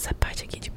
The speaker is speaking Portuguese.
essa parte aqui de